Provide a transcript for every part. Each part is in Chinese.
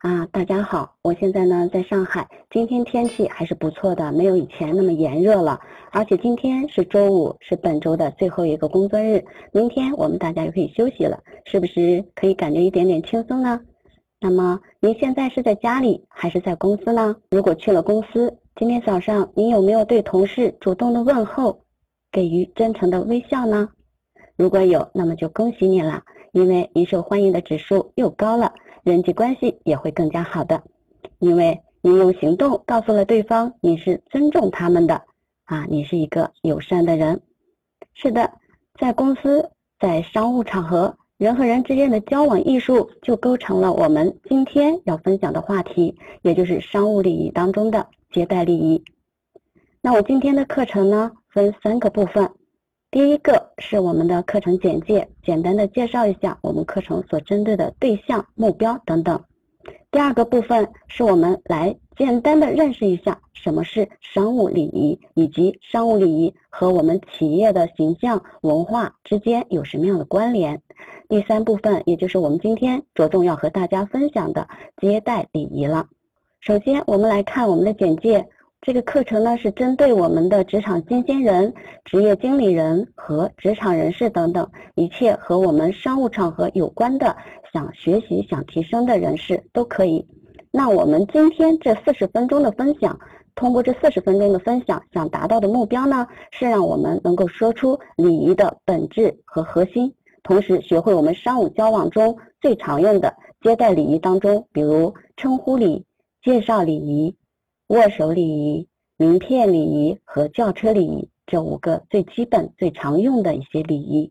啊，大家好，我现在呢在上海，今天天气还是不错的，没有以前那么炎热了，而且今天是周五，是本周的最后一个工作日，明天我们大家就可以休息了，是不是可以感觉一点点轻松呢？那么您现在是在家里还是在公司呢？如果去了公司，今天早上您有没有对同事主动的问候，给予真诚的微笑呢？如果有，那么就恭喜你了，因为您受欢迎的指数又高了，人际关系也会更加好的，因为你用行动告诉了对方你是尊重他们的啊，你是一个友善的人。是的，在公司，在商务场合，人和人之间的交往艺术就构成了我们今天要分享的话题，也就是商务礼仪当中的接待礼仪。那我今天的课程呢，分三个部分。第一个是我们的课程简介，简单的介绍一下我们课程所针对的对象、目标等等。第二个部分是我们来简单的认识一下什么是商务礼仪，以及商务礼仪和我们企业的形象文化之间有什么样的关联。第三部分也就是我们今天着重要和大家分享的接待礼仪了。首先，我们来看我们的简介。这个课程呢是针对我们的职场新鲜人、职业经理人和职场人士等等一切和我们商务场合有关的想学习、想提升的人士都可以。那我们今天这四十分钟的分享，通过这四十分钟的分享，想达到的目标呢，是让我们能够说出礼仪的本质和核心，同时学会我们商务交往中最常用的接待礼仪当中，比如称呼礼、介绍礼仪。握手礼仪、名片礼仪和轿车礼仪这五个最基本、最常用的一些礼仪。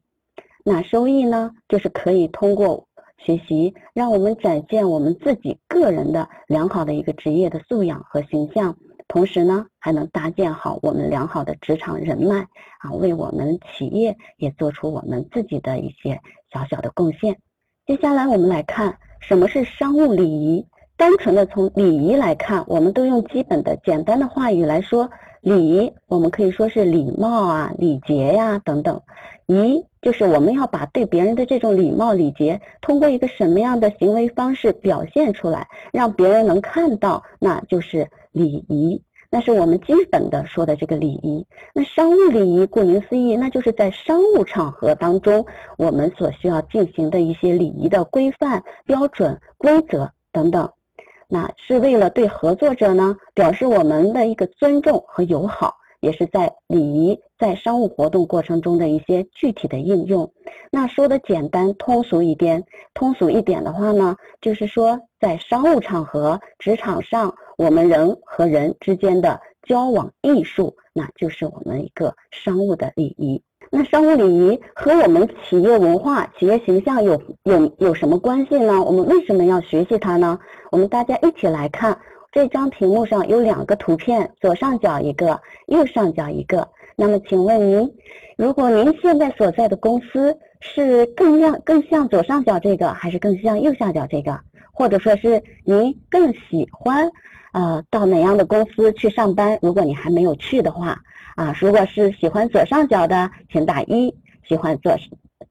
那收益呢？就是可以通过学习，让我们展现我们自己个人的良好的一个职业的素养和形象，同时呢，还能搭建好我们良好的职场人脉啊，为我们企业也做出我们自己的一些小小的贡献。接下来我们来看什么是商务礼仪。单纯的从礼仪来看，我们都用基本的简单的话语来说，礼仪我们可以说是礼貌啊、礼节呀等等。仪就是我们要把对别人的这种礼貌礼节，通过一个什么样的行为方式表现出来，让别人能看到，那就是礼仪。那是我们基本的说的这个礼仪。那商务礼仪，顾名思义，那就是在商务场合当中，我们所需要进行的一些礼仪的规范、标准、规则等等。那是为了对合作者呢表示我们的一个尊重和友好，也是在礼仪在商务活动过程中的一些具体的应用。那说的简单通俗一点，通俗一点的话呢，就是说在商务场合、职场上，我们人和人之间的交往艺术，那就是我们一个商务的礼仪。那商务礼仪和我们企业文化、企业形象有有有什么关系呢？我们为什么要学习它呢？我们大家一起来看这张屏幕上有两个图片，左上角一个，右上角一个。那么请问您，如果您现在所在的公司是更像更像左上角这个，还是更像右下角这个？或者说是您更喜欢呃到哪样的公司去上班？如果你还没有去的话。啊，如果是喜欢左上角的，请打一；喜欢左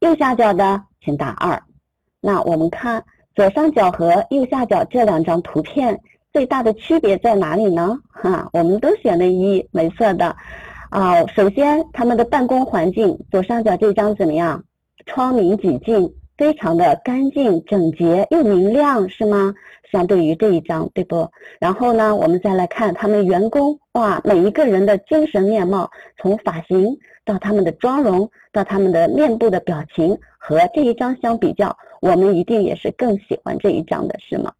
右下角的，请打二。那我们看左上角和右下角这两张图片最大的区别在哪里呢？哈，我们都选了一，没错的。啊，首先他们的办公环境，左上角这张怎么样？窗明几净。非常的干净整洁又明亮，是吗？相对于这一张，对不？然后呢，我们再来看他们员工，哇，每一个人的精神面貌，从发型到他们的妆容，到他们的面部的表情，和这一张相比较，我们一定也是更喜欢这一张的，是吗？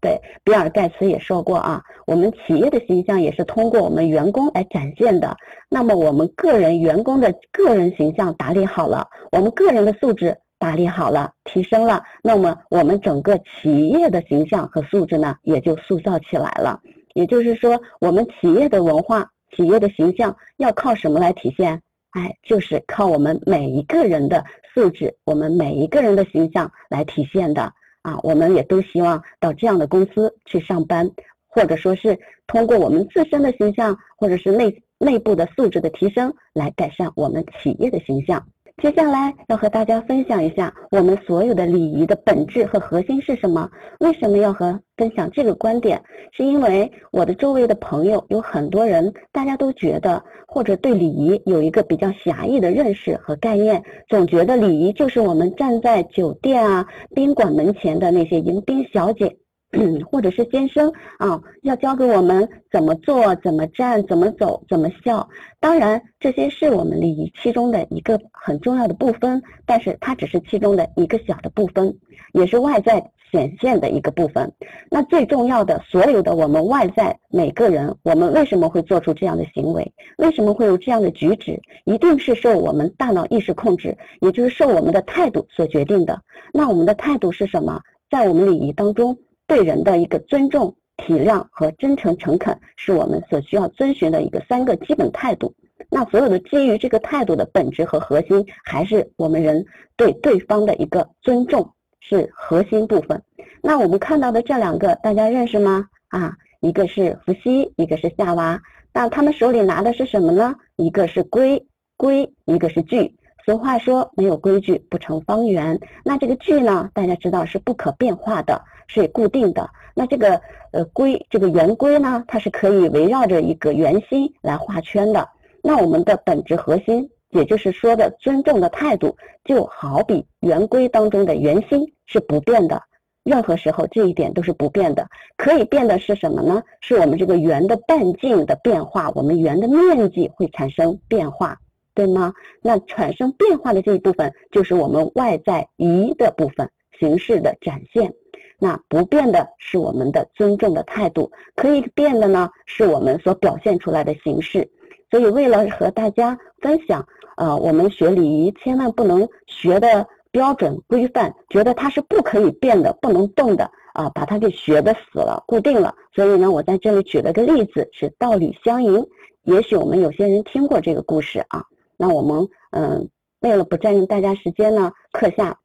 对，比尔盖茨也说过啊，我们企业的形象也是通过我们员工来展现的。那么我们个人员工的个人形象打理好了，我们个人的素质。打理好了，提升了，那么我们整个企业的形象和素质呢，也就塑造起来了。也就是说，我们企业的文化、企业的形象要靠什么来体现？哎，就是靠我们每一个人的素质，我们每一个人的形象来体现的啊。我们也都希望到这样的公司去上班，或者说是通过我们自身的形象，或者是内内部的素质的提升，来改善我们企业的形象。接下来要和大家分享一下我们所有的礼仪的本质和核心是什么？为什么要和分享这个观点？是因为我的周围的朋友有很多人，大家都觉得或者对礼仪有一个比较狭义的认识和概念，总觉得礼仪就是我们站在酒店啊宾馆门前的那些迎宾小姐。或者是先生啊，要教给我们怎么做、怎么站、怎么走、怎么笑。当然，这些是我们礼仪其中的一个很重要的部分，但是它只是其中的一个小的部分，也是外在显现的一个部分。那最重要的，所有的我们外在每个人，我们为什么会做出这样的行为？为什么会有这样的举止？一定是受我们大脑意识控制，也就是受我们的态度所决定的。那我们的态度是什么？在我们礼仪当中。对人的一个尊重、体谅和真诚诚恳，是我们所需要遵循的一个三个基本态度。那所有的基于这个态度的本质和核心，还是我们人对对方的一个尊重，是核心部分。那我们看到的这两个，大家认识吗？啊，一个是伏羲，一个是夏娃。那他们手里拿的是什么呢？一个是规规，一个是矩。俗话说，没有规矩不成方圆。那这个矩呢，大家知道是不可变化的。是固定的，那这个呃规这个圆规呢，它是可以围绕着一个圆心来画圈的。那我们的本质核心，也就是说的尊重的态度，就好比圆规当中的圆心是不变的，任何时候这一点都是不变的。可以变的是什么呢？是我们这个圆的半径的变化，我们圆的面积会产生变化，对吗？那产生变化的这一部分，就是我们外在仪的部分，形式的展现。那不变的是我们的尊重的态度，可以变的呢，是我们所表现出来的形式。所以，为了和大家分享，呃，我们学礼仪千万不能学的标准规范，觉得它是不可以变的、不能动的啊，把它给学的死了、固定了。所以呢，我在这里举了个例子，是道理相迎。也许我们有些人听过这个故事啊，那我们嗯，为了不占用大家时间呢，课下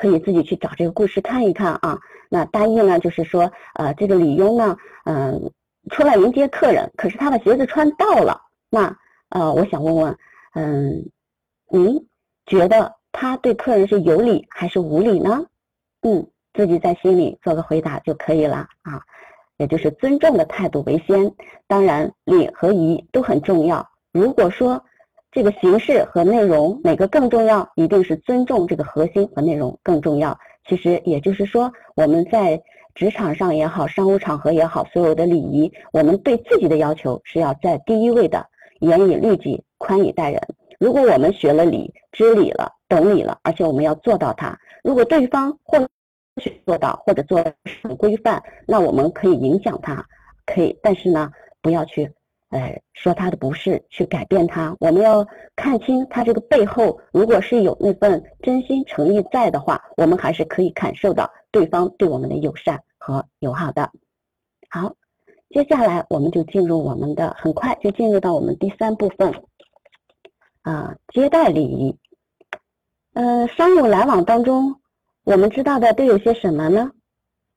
可以自己去找这个故事看一看啊。那大意呢，就是说，呃，这个李庸呢，嗯，出来迎接客人，可是他的鞋子穿到了。那，呃，我想问问，嗯，您觉得他对客人是有礼还是无礼呢？嗯，自己在心里做个回答就可以了啊，也就是尊重的态度为先，当然礼和仪都很重要。如果说这个形式和内容哪个更重要，一定是尊重这个核心和内容更重要。其实也就是说，我们在职场上也好，商务场合也好，所有的礼仪，我们对自己的要求是要在第一位的，严以律己，宽以待人。如果我们学了礼，知礼了，懂礼了，而且我们要做到它。如果对方或许做到，或者做很规范，那我们可以影响他，可以，但是呢，不要去。呃，说他的不是，去改变他。我们要看清他这个背后，如果是有那份真心诚意在的话，我们还是可以感受到对方对我们的友善和友好的。好，接下来我们就进入我们的，很快就进入到我们第三部分啊，接待礼仪。呃，商务来往当中，我们知道的都有些什么呢？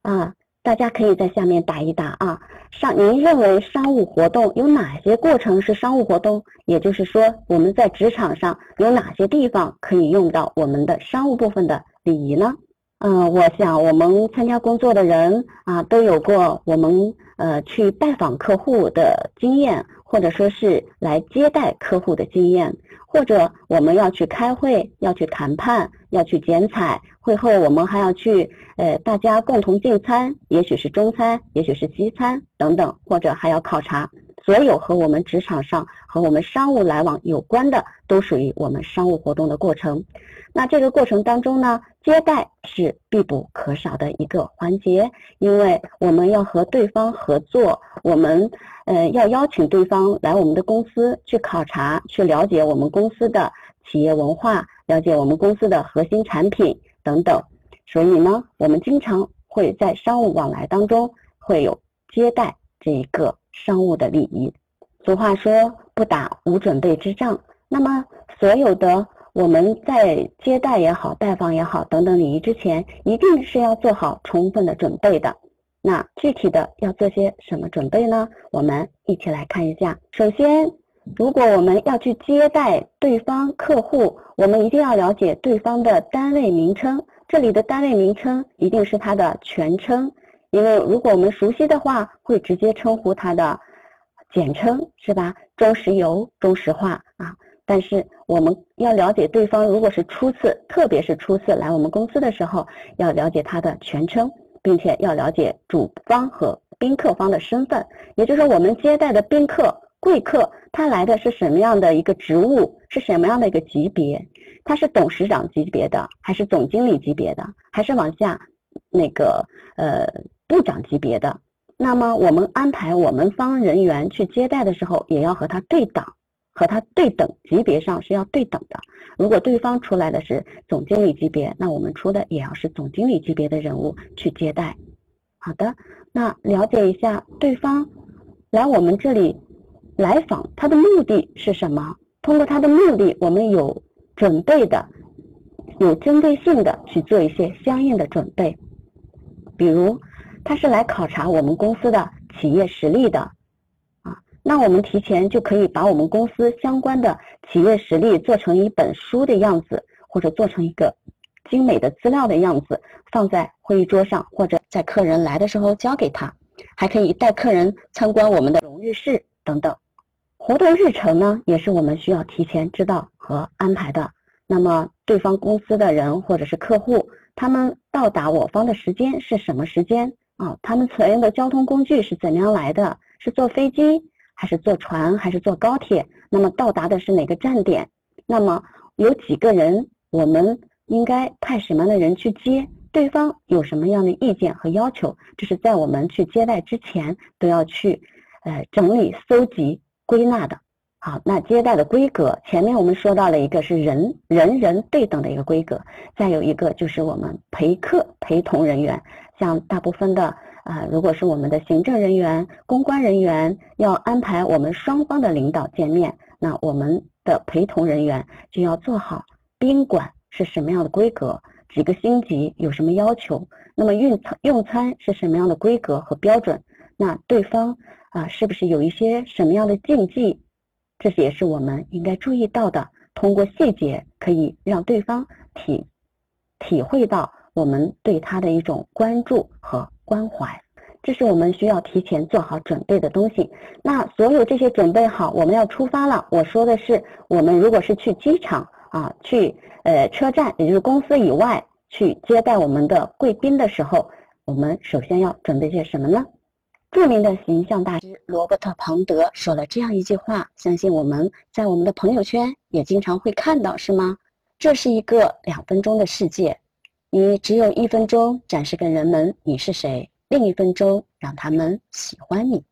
啊？大家可以在下面打一打啊，商您认为商务活动有哪些过程是商务活动？也就是说，我们在职场上有哪些地方可以用到我们的商务部分的礼仪呢？嗯，我想我们参加工作的人啊，都有过我们呃去拜访客户的经验，或者说是来接待客户的经验。或者我们要去开会，要去谈判，要去剪彩，会后我们还要去，呃，大家共同进餐，也许是中餐，也许是西餐等等，或者还要考察。所有和我们职场上和我们商务来往有关的，都属于我们商务活动的过程。那这个过程当中呢，接待是必不可少的一个环节，因为我们要和对方合作，我们呃要邀请对方来我们的公司去考察，去了解我们公司的企业文化、了解我们公司的核心产品等等。所以呢，我们经常会在商务往来当中会有接待这一个商务的礼仪。俗话说不打无准备之仗，那么所有的我们在接待也好、拜访也好等等礼仪之前，一定是要做好充分的准备的。那具体的要做些什么准备呢？我们一起来看一下。首先，如果我们要去接待对方客户，我们一定要了解对方的单位名称。这里的单位名称一定是他的全称，因为如果我们熟悉的话，会直接称呼他的简称，是吧？中石油、中石化啊。但是我们要了解对方，如果是初次，特别是初次来我们公司的时候，要了解他的全称。并且要了解主方和宾客方的身份，也就是说，我们接待的宾客、贵客，他来的是什么样的一个职务，是什么样的一个级别？他是董事长级别的，还是总经理级别的，还是往下那个呃部长级别的？那么我们安排我们方人员去接待的时候，也要和他对档。和他对等级别上是要对等的。如果对方出来的是总经理级别，那我们出的也要是总经理级别的人物去接待。好的，那了解一下对方来我们这里来访，他的目的是什么？通过他的目的，我们有准备的、有针对性的去做一些相应的准备。比如，他是来考察我们公司的企业实力的。那我们提前就可以把我们公司相关的企业实力做成一本书的样子，或者做成一个精美的资料的样子，放在会议桌上，或者在客人来的时候交给他，还可以带客人参观我们的荣誉室等等。活动日程呢，也是我们需要提前知道和安排的。那么对方公司的人或者是客户，他们到达我方的时间是什么时间啊？他们采用的交通工具是怎样来的？是坐飞机？还是坐船，还是坐高铁？那么到达的是哪个站点？那么有几个人？我们应该派什么样的人去接？对方有什么样的意见和要求？这是在我们去接待之前都要去，呃，整理、搜集、归纳的。好，那接待的规格，前面我们说到了一个是人人人对等的一个规格，再有一个就是我们陪客陪同人员，像大部分的。啊，如果是我们的行政人员、公关人员要安排我们双方的领导见面，那我们的陪同人员就要做好宾馆是什么样的规格，几个星级有什么要求，那么用餐用餐是什么样的规格和标准，那对方啊是不是有一些什么样的禁忌，这些也是我们应该注意到的。通过细节可以让对方体体会到我们对他的一种关注和。关怀，这是我们需要提前做好准备的东西。那所有这些准备好，我们要出发了。我说的是，我们如果是去机场啊，去呃车站，也就是公司以外去接待我们的贵宾的时候，我们首先要准备些什么呢？著名的形象大师罗伯特·庞德说了这样一句话，相信我们在我们的朋友圈也经常会看到，是吗？这是一个两分钟的世界。你只有一分钟展示给人们你是谁，另一分钟让他们喜欢你。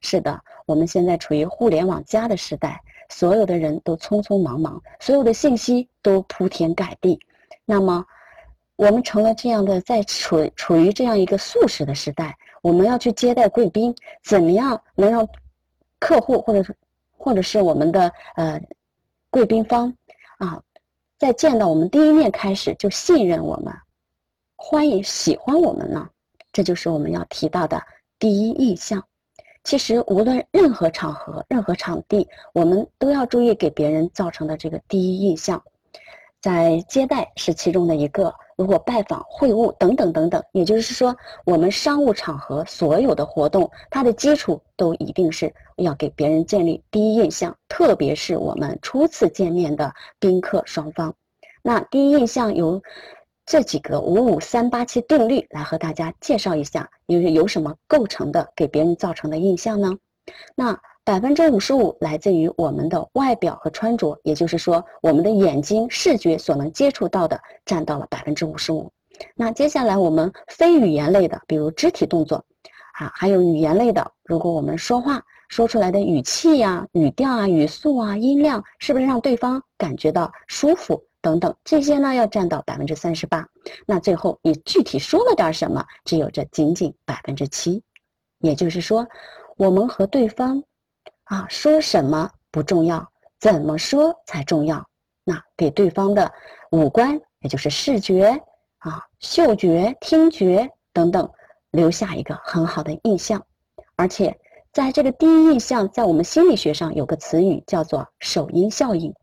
是的，我们现在处于互联网加的时代，所有的人都匆匆忙忙，所有的信息都铺天盖地。那么，我们成了这样的，在处处于这样一个速食的时代，我们要去接待贵宾，怎么样能让客户或者是或者是我们的呃贵宾方？在见到我们第一面开始就信任我们，欢迎喜欢我们呢，这就是我们要提到的第一印象。其实无论任何场合、任何场地，我们都要注意给别人造成的这个第一印象。在接待是其中的一个，如果拜访、会晤等等等等，也就是说，我们商务场合所有的活动，它的基础都一定是要给别人建立第一印象，特别是我们初次见面的宾客双方。那第一印象由这几个五五三八七定律来和大家介绍一下，有有什么构成的给别人造成的印象呢？那。百分之五十五来自于我们的外表和穿着，也就是说，我们的眼睛视觉所能接触到的占到了百分之五十五。那接下来我们非语言类的，比如肢体动作，啊，还有语言类的，如果我们说话说出来的语气呀、语调啊、语速啊、音量，是不是让对方感觉到舒服？等等，这些呢要占到百分之三十八。那最后你具体说了点什么，只有这仅仅百分之七。也就是说，我们和对方啊说什么不重要，怎么说才重要。那给对方的五官，也就是视觉啊、嗅觉、听觉等等，留下一个很好的印象。而且，在这个第一印象，在我们心理学上有个词语叫做“首因效应”。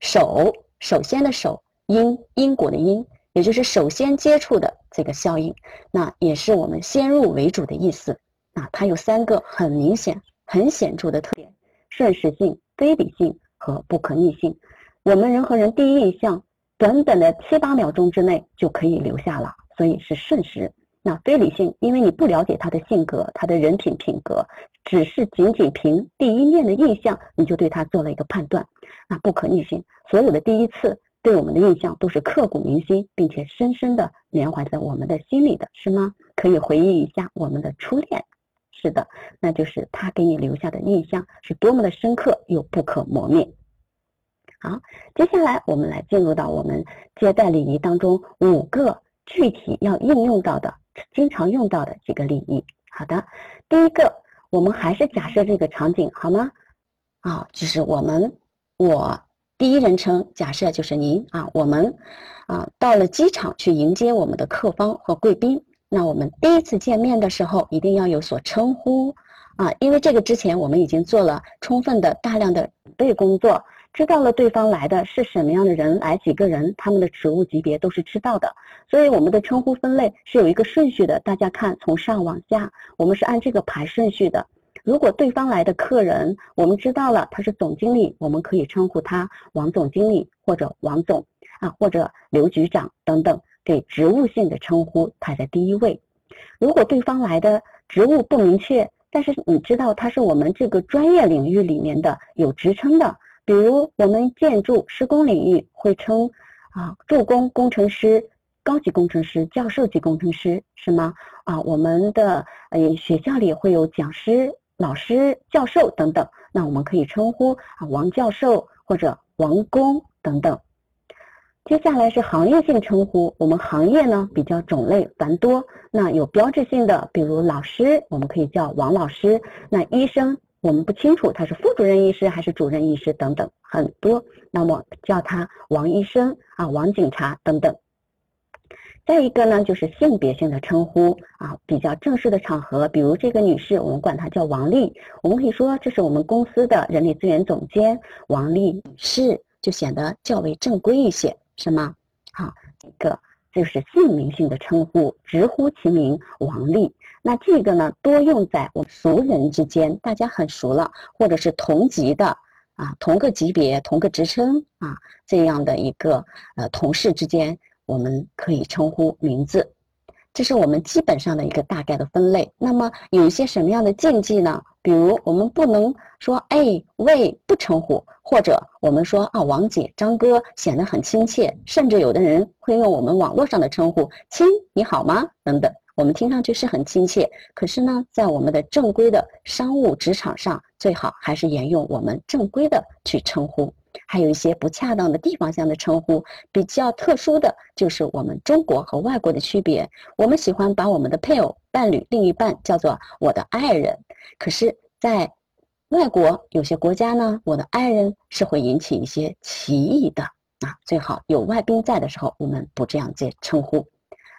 首，首先的首；因，因果的因，也就是首先接触的这个效应。那也是我们先入为主的意思。那它有三个很明显、很显著的特点：瞬时性、非理性和不可逆性。我们人和人第一印象，短短的七八秒钟之内就可以留下了，所以是瞬时。那非理性，因为你不了解他的性格、他的人品品格，只是仅仅凭第一面的印象，你就对他做了一个判断。那不可逆性，所有的第一次对我们的印象都是刻骨铭心，并且深深的缅怀在我们的心里的，是吗？可以回忆一下我们的初恋，是的，那就是他给你留下的印象是多么的深刻又不可磨灭。好，接下来我们来进入到我们接待礼仪当中五个具体要应用到的。经常用到的几个礼仪。好的，第一个，我们还是假设这个场景好吗？啊，就是我们我第一人称假设就是您啊，我们啊到了机场去迎接我们的客方和贵宾。那我们第一次见面的时候，一定要有所称呼啊，因为这个之前我们已经做了充分的大量的准备工作。知道了对方来的是什么样的人，来几个人，他们的职务级别都是知道的，所以我们的称呼分类是有一个顺序的。大家看，从上往下，我们是按这个排顺序的。如果对方来的客人，我们知道了他是总经理，我们可以称呼他王总经理或者王总啊，或者刘局长等等，给职务性的称呼排在第一位。如果对方来的职务不明确，但是你知道他是我们这个专业领域里面的有职称的。比如我们建筑施工领域会称啊助工工程师、高级工程师、教授级工程师是吗？啊，我们的呃学校里会有讲师、老师、教授等等，那我们可以称呼啊王教授或者王工等等。接下来是行业性称呼，我们行业呢比较种类繁多，那有标志性的，比如老师，我们可以叫王老师；那医生。我们不清楚他是副主任医师还是主任医师等等很多，那么叫他王医生啊、王警察等等。再一个呢，就是性别性的称呼啊，比较正式的场合，比如这个女士，我们管她叫王丽，我们可以说这是我们公司的人力资源总监王丽女士，就显得较为正规一些，什么？好，一个就是姓名性的称呼，直呼其名王丽。那这个呢，多用在我们熟人之间，大家很熟了，或者是同级的啊，同个级别、同个职称啊，这样的一个呃同事之间，我们可以称呼名字。这是我们基本上的一个大概的分类。那么有一些什么样的禁忌呢？比如我们不能说哎喂不称呼，或者我们说啊王姐、张哥显得很亲切，甚至有的人会用我们网络上的称呼亲你好吗等等。我们听上去是很亲切，可是呢，在我们的正规的商务职场上，最好还是沿用我们正规的去称呼。还有一些不恰当的地方上的称呼，比较特殊的就是我们中国和外国的区别。我们喜欢把我们的配偶、伴侣、另一半叫做我的爱人，可是，在外国有些国家呢，我的爱人是会引起一些歧义的啊。最好有外宾在的时候，我们不这样介称呼。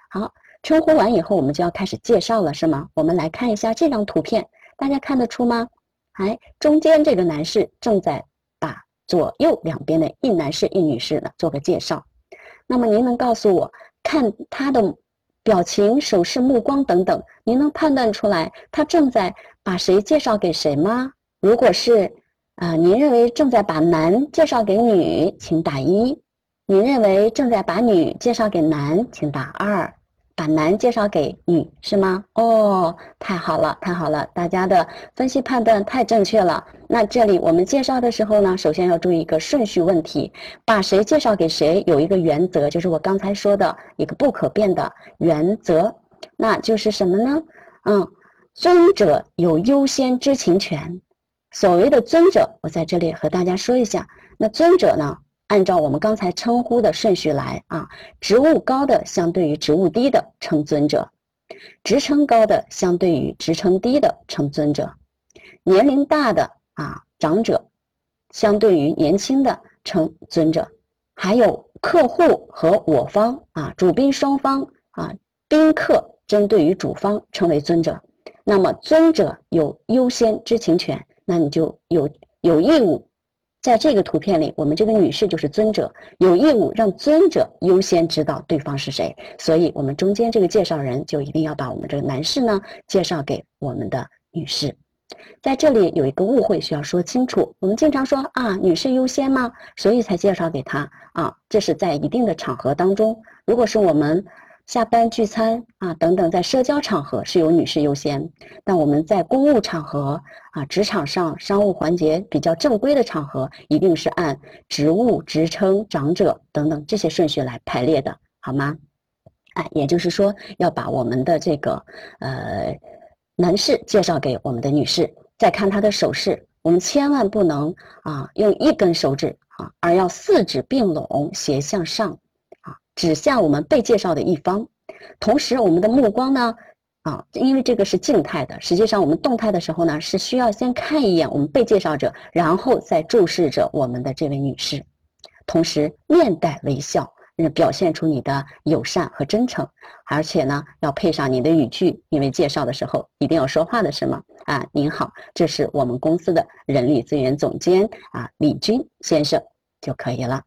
好。称呼完以后，我们就要开始介绍了，是吗？我们来看一下这张图片，大家看得出吗？哎，中间这个男士正在左右两边的一男士一女士呢做个介绍。那么您能告诉我，看他的表情、手势、目光等等，您能判断出来他正在把谁介绍给谁吗？如果是啊，您认为正在把男介绍给女，请打一；您认为正在把女介绍给男，请打二。把男介绍给女是吗？哦，太好了，太好了，大家的分析判断太正确了。那这里我们介绍的时候呢，首先要注意一个顺序问题，把谁介绍给谁有一个原则，就是我刚才说的一个不可变的原则，那就是什么呢？嗯，尊者有优先知情权。所谓的尊者，我在这里和大家说一下，那尊者呢，按照我们刚才称呼的顺序来啊，职务高的相对于职务低的称尊者，职称高的相对于职称低的称尊者，年龄大的啊长者相对于年轻的称尊者，还有客户和我方啊主宾双方啊宾客针对于主方称为尊者，那么尊者有优先知情权，那你就有有义务。在这个图片里，我们这个女士就是尊者，有义务让尊者优先知道对方是谁。所以，我们中间这个介绍人就一定要把我们这个男士呢介绍给我们的女士。在这里有一个误会需要说清楚，我们经常说啊，女士优先吗？所以才介绍给他啊，这是在一定的场合当中，如果是我们。下班聚餐啊，等等，在社交场合是由女士优先，但我们在公务场合啊，职场上商务环节比较正规的场合，一定是按职务、职称、长者等等这些顺序来排列的，好吗？哎，也就是说，要把我们的这个呃男士介绍给我们的女士，再看他的手势，我们千万不能啊用一根手指啊，而要四指并拢，斜向上。指向我们被介绍的一方，同时我们的目光呢，啊，因为这个是静态的，实际上我们动态的时候呢，是需要先看一眼我们被介绍者，然后再注视着我们的这位女士，同时面带微笑，表现出你的友善和真诚，而且呢，要配上你的语句，因为介绍的时候一定要说话的是吗？啊，您好，这是我们公司的人力资源总监啊，李军先生就可以了。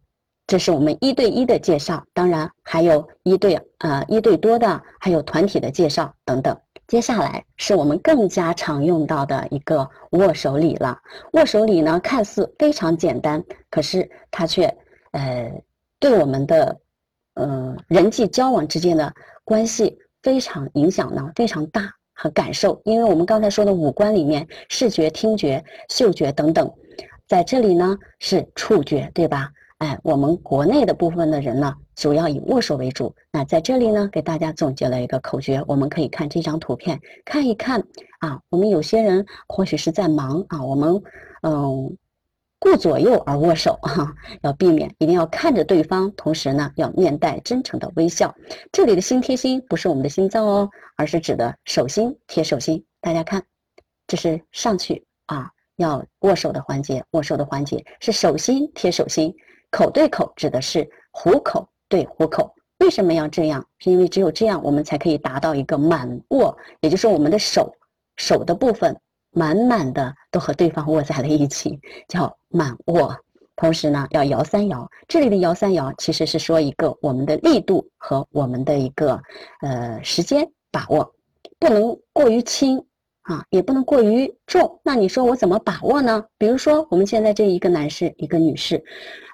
这是我们一对一的介绍，当然还有一对呃一对多的，还有团体的介绍等等。接下来是我们更加常用到的一个握手礼了。握手礼呢，看似非常简单，可是它却呃对我们的呃人际交往之间的关系非常影响呢非常大和感受。因为我们刚才说的五官里面，视觉、听觉、嗅觉等等，在这里呢是触觉，对吧？哎，我们国内的部分的人呢，主要以握手为主。那在这里呢，给大家总结了一个口诀，我们可以看这张图片，看一看啊。我们有些人或许是在忙啊，我们嗯顾左右而握手哈，要避免，一定要看着对方，同时呢要面带真诚的微笑。这里的心贴心不是我们的心脏哦，而是指的手心贴手心。大家看，这是上去啊要握手的环节，握手的环节是手心贴手心。口对口指的是虎口对虎口，为什么要这样？是因为只有这样，我们才可以达到一个满握，也就是我们的手手的部分满满的都和对方握在了一起，叫满握。同时呢，要摇三摇。这里的摇三摇其实是说一个我们的力度和我们的一个呃时间把握，不能过于轻。啊，也不能过于重。那你说我怎么把握呢？比如说我们现在这一个男士，一个女士，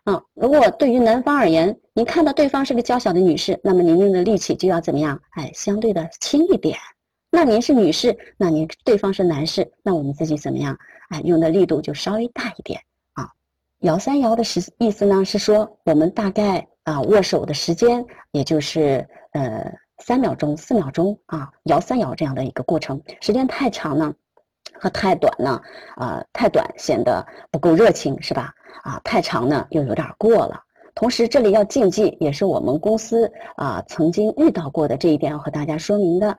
啊，如果对于男方而言，您看到对方是个娇小的女士，那么您用的力气就要怎么样？哎，相对的轻一点。那您是女士，那您对方是男士，那我们自己怎么样？哎，用的力度就稍微大一点啊。摇三摇的时意思呢，是说我们大概啊握手的时间，也就是呃。三秒钟、四秒钟啊，摇三摇这样的一个过程，时间太长呢，和太短呢，啊，太短显得不够热情，是吧？啊，太长呢又有点过了。同时，这里要禁忌，也是我们公司啊曾经遇到过的这一点，要和大家说明的，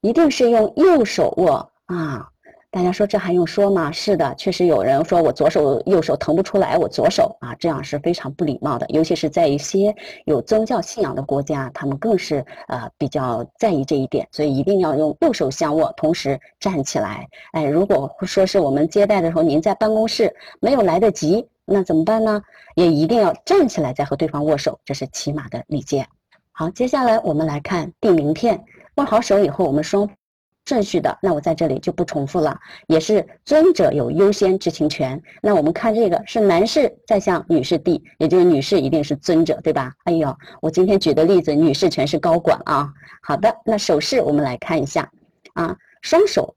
一定是用右手握啊。大家说这还用说吗？是的，确实有人说我左手右手腾不出来，我左手啊，这样是非常不礼貌的。尤其是在一些有宗教信仰的国家，他们更是呃比较在意这一点，所以一定要用右手相握，同时站起来。哎，如果说是我们接待的时候，您在办公室没有来得及，那怎么办呢？也一定要站起来再和对方握手，这是起码的礼节。好，接下来我们来看递名片。握好手以后，我们双。顺序的，那我在这里就不重复了，也是尊者有优先知情权。那我们看这个是男士在向女士递，也就是女士一定是尊者，对吧？哎呦，我今天举的例子，女士全是高管啊。好的，那手势我们来看一下啊，双手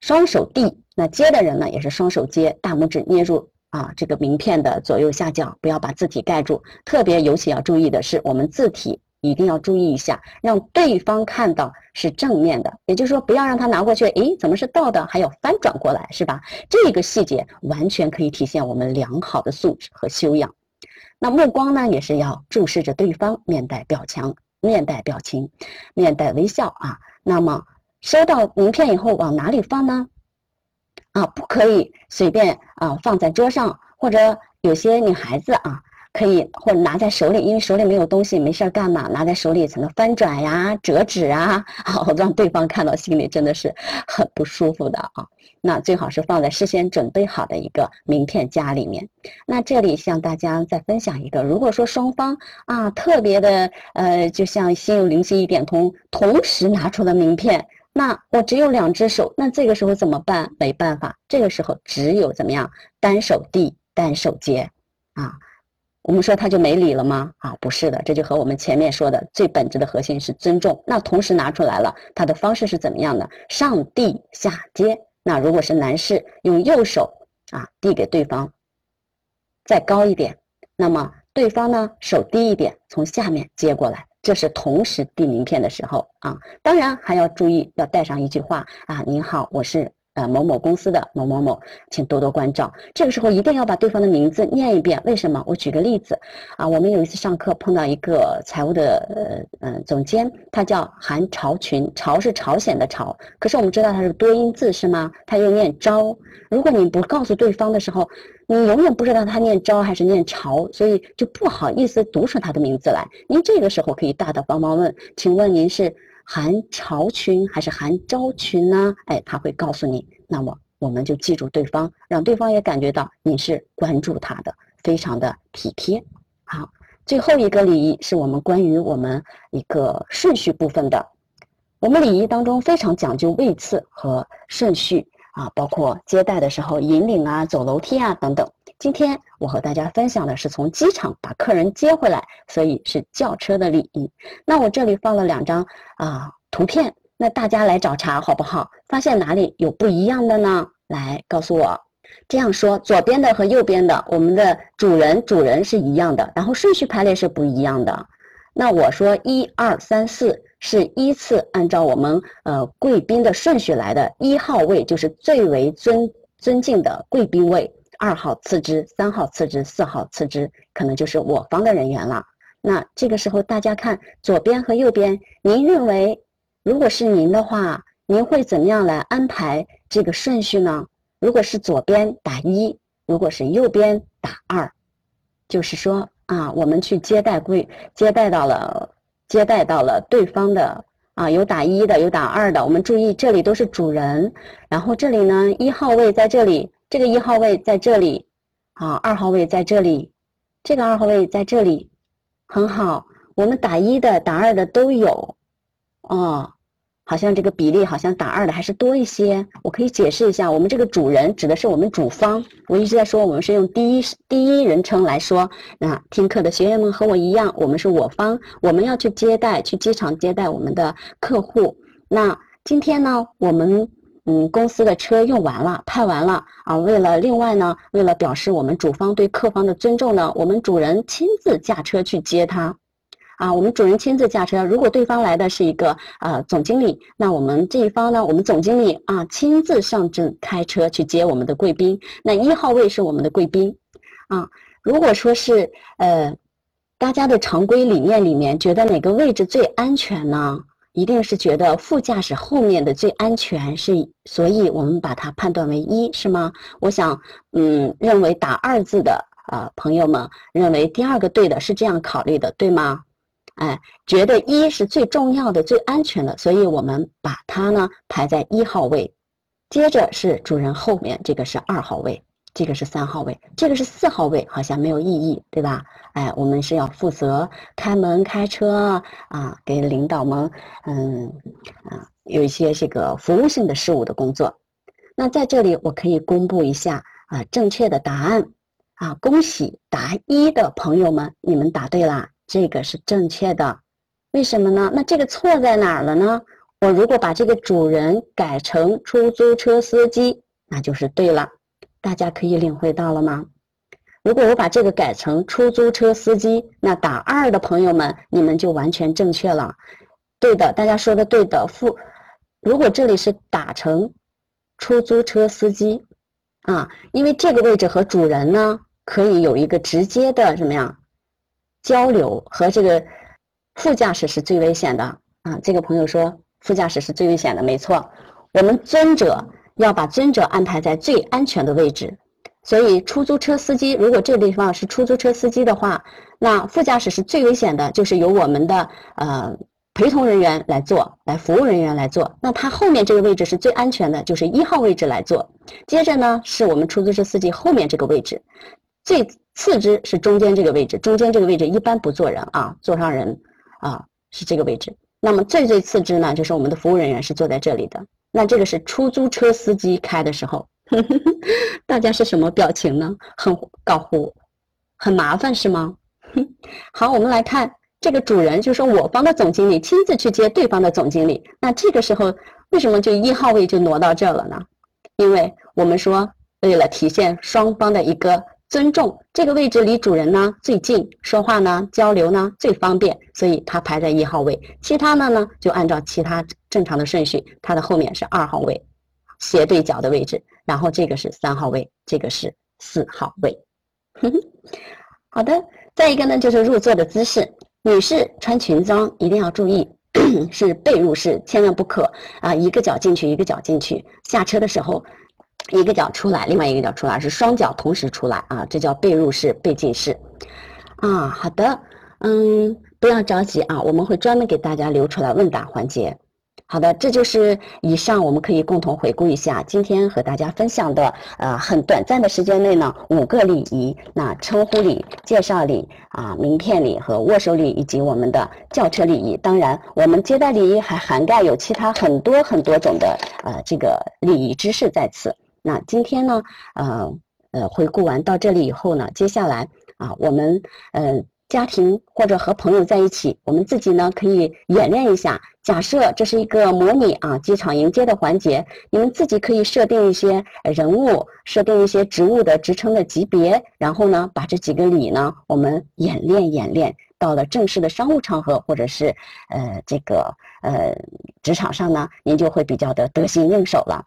双手递，那接的人呢也是双手接，大拇指捏住啊这个名片的左右下角，不要把字体盖住。特别尤其要注意的是，我们字体。一定要注意一下，让对方看到是正面的，也就是说，不要让他拿过去，诶，怎么是倒的？还要翻转过来，是吧？这个细节完全可以体现我们良好的素质和修养。那目光呢，也是要注视着对方，面带表情，面带表情，面带微笑啊。那么收到名片以后往哪里放呢？啊，不可以随便啊放在桌上，或者有些女孩子啊。可以或者拿在手里，因为手里没有东西，没事儿干嘛？拿在手里才能翻转呀、折纸啊，好让对方看到，心里真的是很不舒服的啊。那最好是放在事先准备好的一个名片夹里面。那这里向大家再分享一个，如果说双方啊特别的呃，就像心有灵犀一点通，同时拿出了名片，那我只有两只手，那这个时候怎么办？没办法，这个时候只有怎么样？单手递，单手接啊。我们说他就没理了吗？啊，不是的，这就和我们前面说的最本质的核心是尊重。那同时拿出来了，他的方式是怎么样的？上递下接。那如果是男士，用右手啊递给对方，再高一点，那么对方呢手低一点，从下面接过来，这是同时递名片的时候啊。当然还要注意，要带上一句话啊：您好，我是。呃，某某公司的某某某，请多多关照。这个时候一定要把对方的名字念一遍。为什么？我举个例子啊，我们有一次上课碰到一个财务的呃呃总监，他叫韩朝群，朝是朝鲜的朝，可是我们知道他是多音字是吗？他又念朝。如果你不告诉对方的时候，你永远不知道他念朝还是念朝，所以就不好意思读出他的名字来。您这个时候可以大大方方问，请问您是？含朝群还是含昭群呢？哎，他会告诉你。那么我们就记住对方，让对方也感觉到你是关注他的，非常的体贴。好，最后一个礼仪是我们关于我们一个顺序部分的。我们礼仪当中非常讲究位次和顺序啊，包括接待的时候引领啊、走楼梯啊等等。今天我和大家分享的是从机场把客人接回来，所以是轿车的礼仪。那我这里放了两张啊图片，那大家来找茬好不好？发现哪里有不一样的呢？来告诉我。这样说，左边的和右边的，我们的主人主人是一样的，然后顺序排列是不一样的。那我说一二三四是依次按照我们呃贵宾的顺序来的，一号位就是最为尊尊敬的贵宾位。二号次之，三号次之，四号次之，可能就是我方的人员了。那这个时候，大家看左边和右边，您认为，如果是您的话，您会怎么样来安排这个顺序呢？如果是左边打一，如果是右边打二，就是说啊，我们去接待贵，接待到了，接待到了对方的啊，有打一的，有打二的。我们注意，这里都是主人，然后这里呢，一号位在这里。这个一号位在这里，啊，二号位在这里，这个二号位在这里，很好。我们打一的、打二的都有，哦，好像这个比例好像打二的还是多一些。我可以解释一下，我们这个主人指的是我们主方。我一直在说，我们是用第一第一人称来说。那听课的学员们和我一样，我们是我方，我们要去接待，去机场接待我们的客户。那今天呢，我们。嗯，公司的车用完了，派完了啊。为了另外呢，为了表示我们主方对客方的尊重呢，我们主人亲自驾车去接他。啊，我们主人亲自驾车。如果对方来的是一个啊总经理，那我们这一方呢，我们总经理啊亲自上阵开车去接我们的贵宾。那一号位是我们的贵宾。啊，如果说是呃，大家的常规理念里面觉得哪个位置最安全呢？一定是觉得副驾驶后面的最安全，是所以我们把它判断为一，是吗？我想，嗯，认为打二字的啊朋友们认为第二个对的是这样考虑的，对吗？哎，觉得一是最重要的、最安全的，所以我们把它呢排在一号位，接着是主人后面这个是二号位。这个是三号位，这个是四号位，好像没有意义，对吧？哎，我们是要负责开门、开车啊，给领导们，嗯，啊，有一些这个服务性的事务的工作。那在这里，我可以公布一下啊，正确的答案啊，恭喜答一的朋友们，你们答对了，这个是正确的。为什么呢？那这个错在哪儿了呢？我如果把这个主人改成出租车司机，那就是对了。大家可以领会到了吗？如果我把这个改成出租车司机，那打二的朋友们，你们就完全正确了。对的，大家说的对的。副，如果这里是打成出租车司机啊，因为这个位置和主人呢可以有一个直接的什么呀？交流和这个副驾驶是最危险的啊。这个朋友说副驾驶是最危险的，没错。我们尊者要把尊者安排在最安全的位置，所以出租车司机如果这地方是出租车司机的话，那副驾驶是最危险的，就是由我们的呃。陪同人员来做，来服务人员来做，那他后面这个位置是最安全的，就是一号位置来做。接着呢，是我们出租车司机后面这个位置，最次之是中间这个位置，中间这个位置一般不坐人啊，坐上人啊是这个位置。那么最最次之呢，就是我们的服务人员是坐在这里的。那这个是出租车司机开的时候，大家是什么表情呢？很搞糊，很麻烦是吗？好，我们来看。这个主人就说我方的总经理亲自去接对方的总经理，那这个时候为什么就一号位就挪到这了呢？因为我们说为了体现双方的一个尊重，这个位置离主人呢最近，说话呢交流呢最方便，所以它排在一号位。其他的呢就按照其他正常的顺序，它的后面是二号位，斜对角的位置，然后这个是三号位，这个是四号位。好的，再一个呢就是入座的姿势。女士穿裙装一定要注意，是背入式，千万不可啊！一个脚进去，一个脚进去。下车的时候，一个脚出来，另外一个脚出来，是双脚同时出来啊！这叫背入式、背进式。啊，好的，嗯，不要着急啊，我们会专门给大家留出来问答环节。好的，这就是以上我们可以共同回顾一下今天和大家分享的，呃，很短暂的时间内呢，五个礼仪，那称呼礼、介绍礼啊、名片礼和握手礼，以及我们的轿车礼仪。当然，我们接待礼仪还涵盖有其他很多很多种的呃这个礼仪知识在此。那今天呢，呃呃，回顾完到这里以后呢，接下来啊，我们呃。家庭或者和朋友在一起，我们自己呢可以演练一下。假设这是一个模拟啊机场迎接的环节，你们自己可以设定一些人物，设定一些职务的职称的级别，然后呢把这几个礼呢我们演练演练。到了正式的商务场合或者是呃这个呃职场上呢，您就会比较的得心应手了。